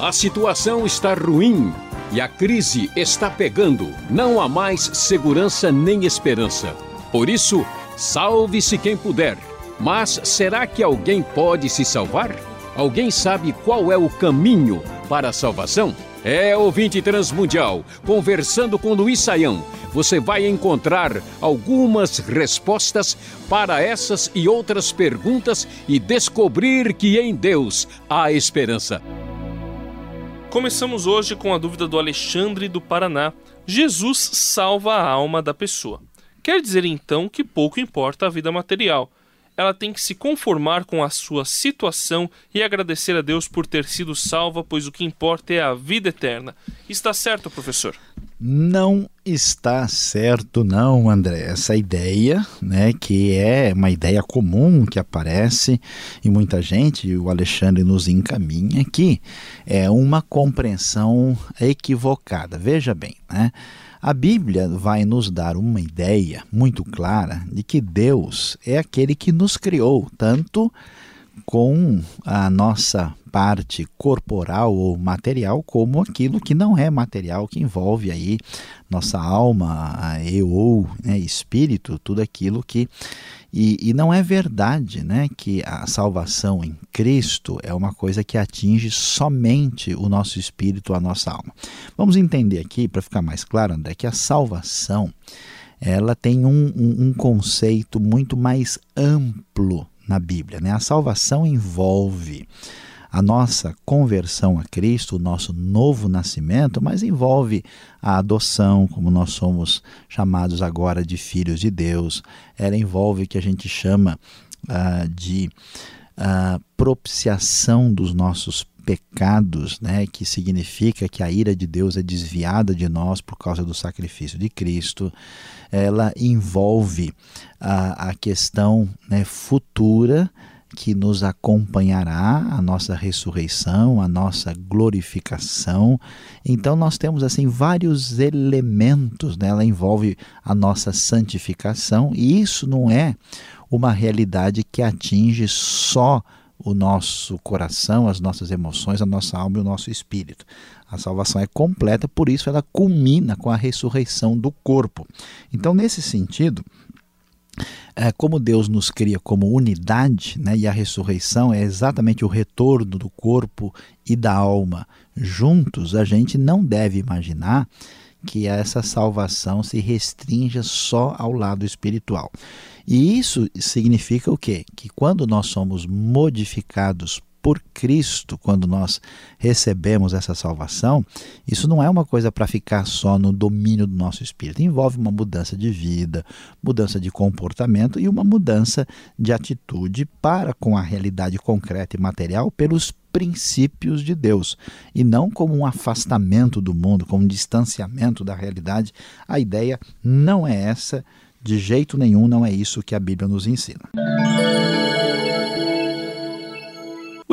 A situação está ruim e a crise está pegando. Não há mais segurança nem esperança. Por isso, salve-se quem puder. Mas será que alguém pode se salvar? Alguém sabe qual é o caminho para a salvação? É ouvinte transmundial, conversando com Luiz Saião. Você vai encontrar algumas respostas para essas e outras perguntas e descobrir que em Deus há esperança. Começamos hoje com a dúvida do Alexandre do Paraná. Jesus salva a alma da pessoa. Quer dizer então que pouco importa a vida material. Ela tem que se conformar com a sua situação e agradecer a Deus por ter sido salva, pois o que importa é a vida eterna. Está certo, professor? Não está certo, não, André. Essa ideia, né, que é uma ideia comum que aparece em muita gente, o Alexandre nos encaminha aqui, é uma compreensão equivocada. Veja bem, né? A Bíblia vai nos dar uma ideia muito clara de que Deus é aquele que nos criou, tanto com a nossa parte corporal ou material como aquilo que não é material, que envolve aí nossa alma e ou né, espírito, tudo aquilo que e, e, não é verdade né, que a salvação em Cristo é uma coisa que atinge somente o nosso espírito, a nossa alma. Vamos entender aqui, para ficar mais claro, André, que a salvação ela tem um, um, um conceito muito mais amplo na Bíblia. Né? A salvação envolve a nossa conversão a Cristo, o nosso novo nascimento, mas envolve a adoção, como nós somos chamados agora de filhos de Deus. Ela envolve o que a gente chama uh, de uh, propiciação dos nossos pecados, né, que significa que a ira de Deus é desviada de nós por causa do sacrifício de Cristo. Ela envolve a, a questão né, futura que nos acompanhará a nossa ressurreição, a nossa glorificação. Então nós temos assim vários elementos, né? ela envolve a nossa santificação e isso não é uma realidade que atinge só o nosso coração, as nossas emoções, a nossa alma e o nosso espírito. A salvação é completa, por isso ela culmina com a ressurreição do corpo. Então, nesse sentido, é, como Deus nos cria como unidade, né, e a ressurreição é exatamente o retorno do corpo e da alma juntos, a gente não deve imaginar que essa salvação se restrinja só ao lado espiritual. E isso significa o quê? Que quando nós somos modificados por Cristo, quando nós recebemos essa salvação, isso não é uma coisa para ficar só no domínio do nosso espírito. Envolve uma mudança de vida, mudança de comportamento e uma mudança de atitude para com a realidade concreta e material pelos princípios de Deus e não como um afastamento do mundo, como um distanciamento da realidade. A ideia não é essa, de jeito nenhum, não é isso que a Bíblia nos ensina. O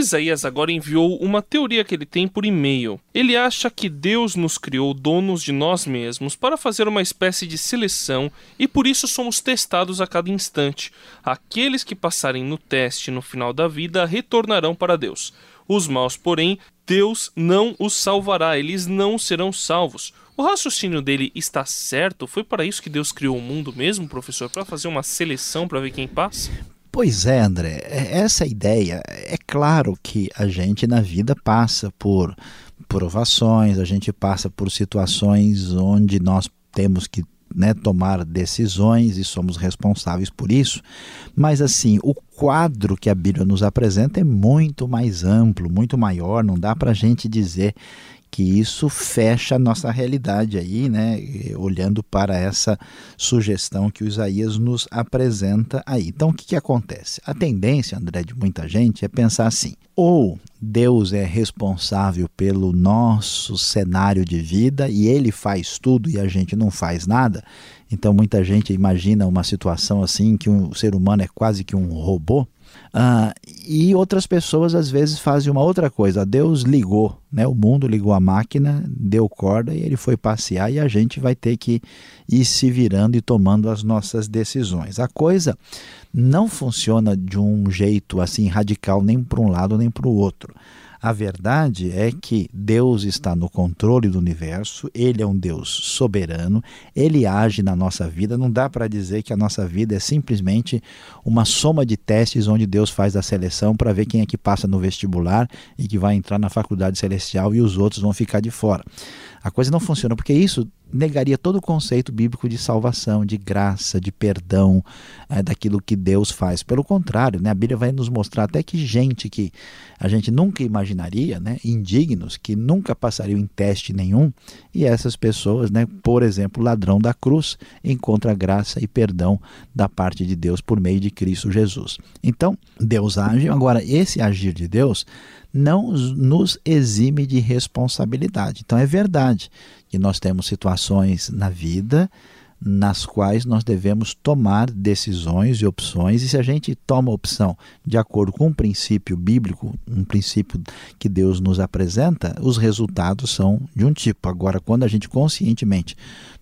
Isaías agora enviou uma teoria que ele tem por e-mail. Ele acha que Deus nos criou donos de nós mesmos para fazer uma espécie de seleção e por isso somos testados a cada instante. Aqueles que passarem no teste no final da vida retornarão para Deus. Os maus, porém, Deus não os salvará, eles não serão salvos. O raciocínio dele está certo? Foi para isso que Deus criou o mundo mesmo, professor? Para fazer uma seleção para ver quem passa? Pois é, André, é, essa ideia, é claro que a gente na vida passa por provações, a gente passa por situações onde nós temos que né, tomar decisões e somos responsáveis por isso. Mas assim, o quadro que a Bíblia nos apresenta é muito mais amplo, muito maior. Não dá para a gente dizer que isso fecha a nossa realidade aí, né? Olhando para essa sugestão que o Isaías nos apresenta aí. Então, o que, que acontece? A tendência, André, de muita gente é pensar assim: ou Deus é responsável pelo nosso cenário de vida e ele faz tudo e a gente não faz nada. Então, muita gente imagina uma situação assim que o ser humano é quase que um robô. Ah, e outras pessoas às vezes fazem uma outra coisa. Deus ligou, né? O mundo ligou a máquina, deu corda e ele foi passear e a gente vai ter que ir se virando e tomando as nossas decisões. A coisa não funciona de um jeito assim radical nem para um lado nem para o outro. A verdade é que Deus está no controle do universo, Ele é um Deus soberano, Ele age na nossa vida. Não dá para dizer que a nossa vida é simplesmente uma soma de testes onde Deus faz a seleção para ver quem é que passa no vestibular e que vai entrar na faculdade celestial e os outros vão ficar de fora. A coisa não funciona porque isso negaria todo o conceito bíblico de salvação, de graça, de perdão, é, daquilo que Deus faz. Pelo contrário, né, a Bíblia vai nos mostrar até que gente que a gente nunca imaginaria, né, indignos, que nunca passariam em teste nenhum, e essas pessoas, né, por exemplo, ladrão da cruz, encontra graça e perdão da parte de Deus por meio de Cristo Jesus. Então, Deus age. Agora, esse agir de Deus não nos exime de responsabilidade. Então, é verdade que nós temos situações na vida nas quais nós devemos tomar decisões e opções, e se a gente toma opção de acordo com um princípio bíblico, um princípio que Deus nos apresenta, os resultados são de um tipo. Agora, quando a gente conscientemente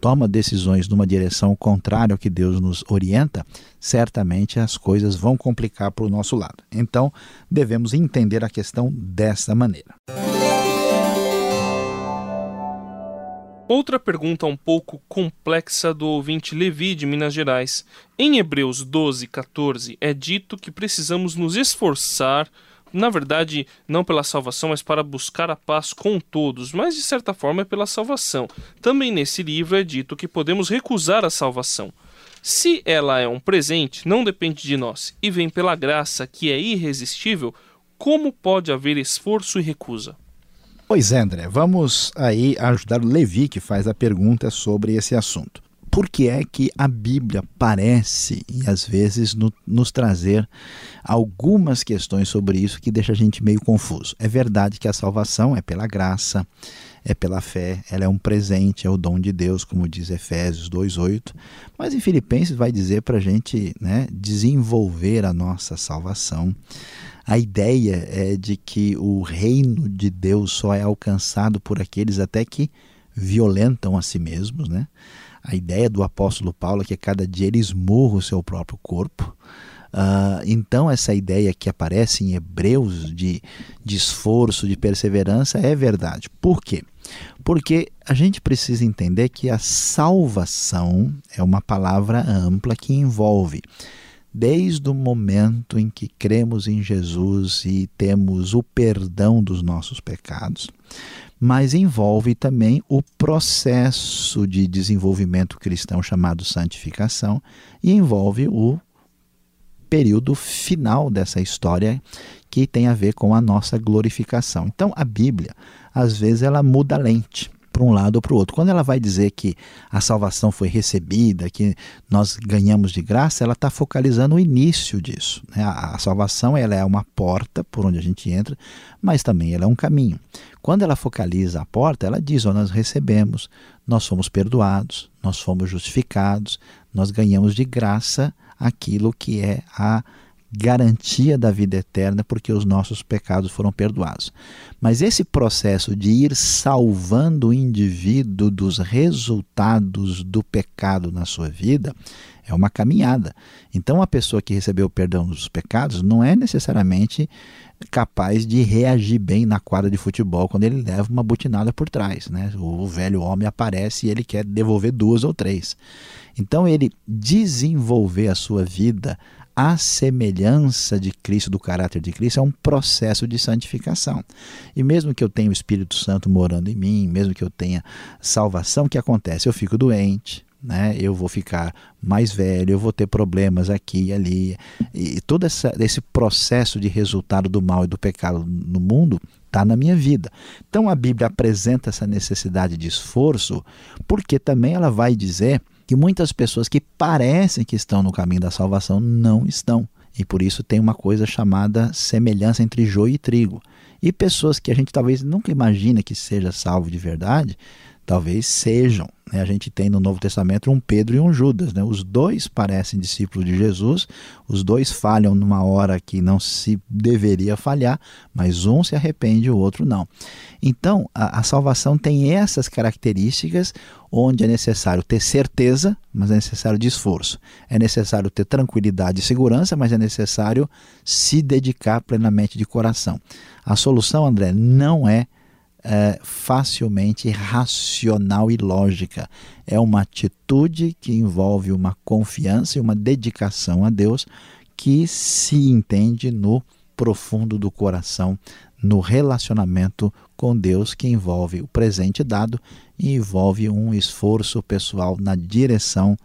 toma decisões numa direção contrária ao que Deus nos orienta, certamente as coisas vão complicar para o nosso lado. Então, devemos entender a questão dessa maneira. Outra pergunta um pouco complexa do ouvinte Levi de Minas Gerais. Em Hebreus 12, 14, é dito que precisamos nos esforçar, na verdade, não pela salvação, mas para buscar a paz com todos, mas de certa forma é pela salvação. Também nesse livro é dito que podemos recusar a salvação. Se ela é um presente, não depende de nós, e vem pela graça que é irresistível, como pode haver esforço e recusa? Pois é, André, vamos aí ajudar o Levi, que faz a pergunta sobre esse assunto. Por que é que a Bíblia parece, e às vezes, no, nos trazer algumas questões sobre isso que deixa a gente meio confuso? É verdade que a salvação é pela graça, é pela fé, ela é um presente, é o dom de Deus, como diz Efésios 2,8. Mas em Filipenses vai dizer para a gente né, desenvolver a nossa salvação a ideia é de que o reino de Deus só é alcançado por aqueles até que violentam a si mesmos, né? A ideia do apóstolo Paulo é que cada dia ele esmurra o seu próprio corpo. Uh, então, essa ideia que aparece em Hebreus de, de esforço, de perseverança, é verdade. Por quê? Porque a gente precisa entender que a salvação é uma palavra ampla que envolve desde o momento em que cremos em Jesus e temos o perdão dos nossos pecados, mas envolve também o processo de desenvolvimento cristão chamado santificação e envolve o período final dessa história que tem a ver com a nossa glorificação. Então a Bíblia, às vezes ela muda a lente para um lado ou para o outro. Quando ela vai dizer que a salvação foi recebida, que nós ganhamos de graça, ela está focalizando o início disso. Né? A, salvação ela é uma porta por onde a gente entra, mas também ela é um caminho. Quando ela focaliza a porta, ela diz: oh, nós recebemos, nós fomos perdoados, nós fomos justificados, nós ganhamos de graça aquilo que é a garantia da vida eterna, porque os nossos pecados foram perdoados. Mas esse processo de ir salvando o indivíduo dos resultados do pecado na sua vida é uma caminhada. Então, a pessoa que recebeu o perdão dos pecados não é necessariamente capaz de reagir bem na quadra de futebol quando ele leva uma butinada por trás. Né? O velho homem aparece e ele quer devolver duas ou três. Então, ele desenvolver a sua vida a semelhança de Cristo, do caráter de Cristo, é um processo de santificação. E mesmo que eu tenha o Espírito Santo morando em mim, mesmo que eu tenha salvação, o que acontece? Eu fico doente, né? eu vou ficar mais velho, eu vou ter problemas aqui e ali. E todo essa, esse processo de resultado do mal e do pecado no mundo está na minha vida. Então a Bíblia apresenta essa necessidade de esforço, porque também ela vai dizer que muitas pessoas que parecem que estão no caminho da salvação não estão. E por isso tem uma coisa chamada semelhança entre joio e trigo. E pessoas que a gente talvez nunca imagine que seja salvo de verdade, talvez sejam. Né? A gente tem no Novo Testamento um Pedro e um Judas. Né? Os dois parecem discípulos de Jesus, os dois falham numa hora que não se deveria falhar, mas um se arrepende o outro não. Então, a, a salvação tem essas características onde é necessário ter certeza, mas é necessário de esforço. É necessário ter tranquilidade e segurança, mas é necessário se dedicar plenamente de coração. A solução, André, não é é, facilmente racional e lógica. É uma atitude que envolve uma confiança e uma dedicação a Deus que se entende no profundo do coração, no relacionamento com Deus, que envolve o presente dado e envolve um esforço pessoal na direção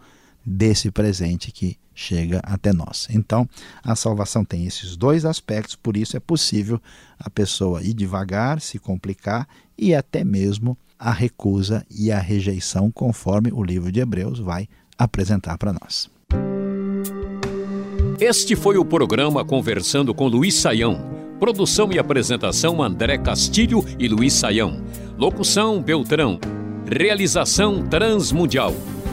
desse presente que chega até nós. Então, a salvação tem esses dois aspectos, por isso é possível a pessoa ir devagar, se complicar e até mesmo a recusa e a rejeição, conforme o livro de Hebreus vai apresentar para nós. Este foi o programa Conversando com Luiz Saião. Produção e apresentação André Castilho e Luiz Saião. Locução Beltrão. Realização Transmundial.